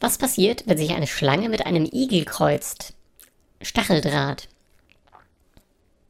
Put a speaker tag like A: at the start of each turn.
A: Was passiert, wenn sich eine Schlange mit einem Igel kreuzt? Stacheldraht.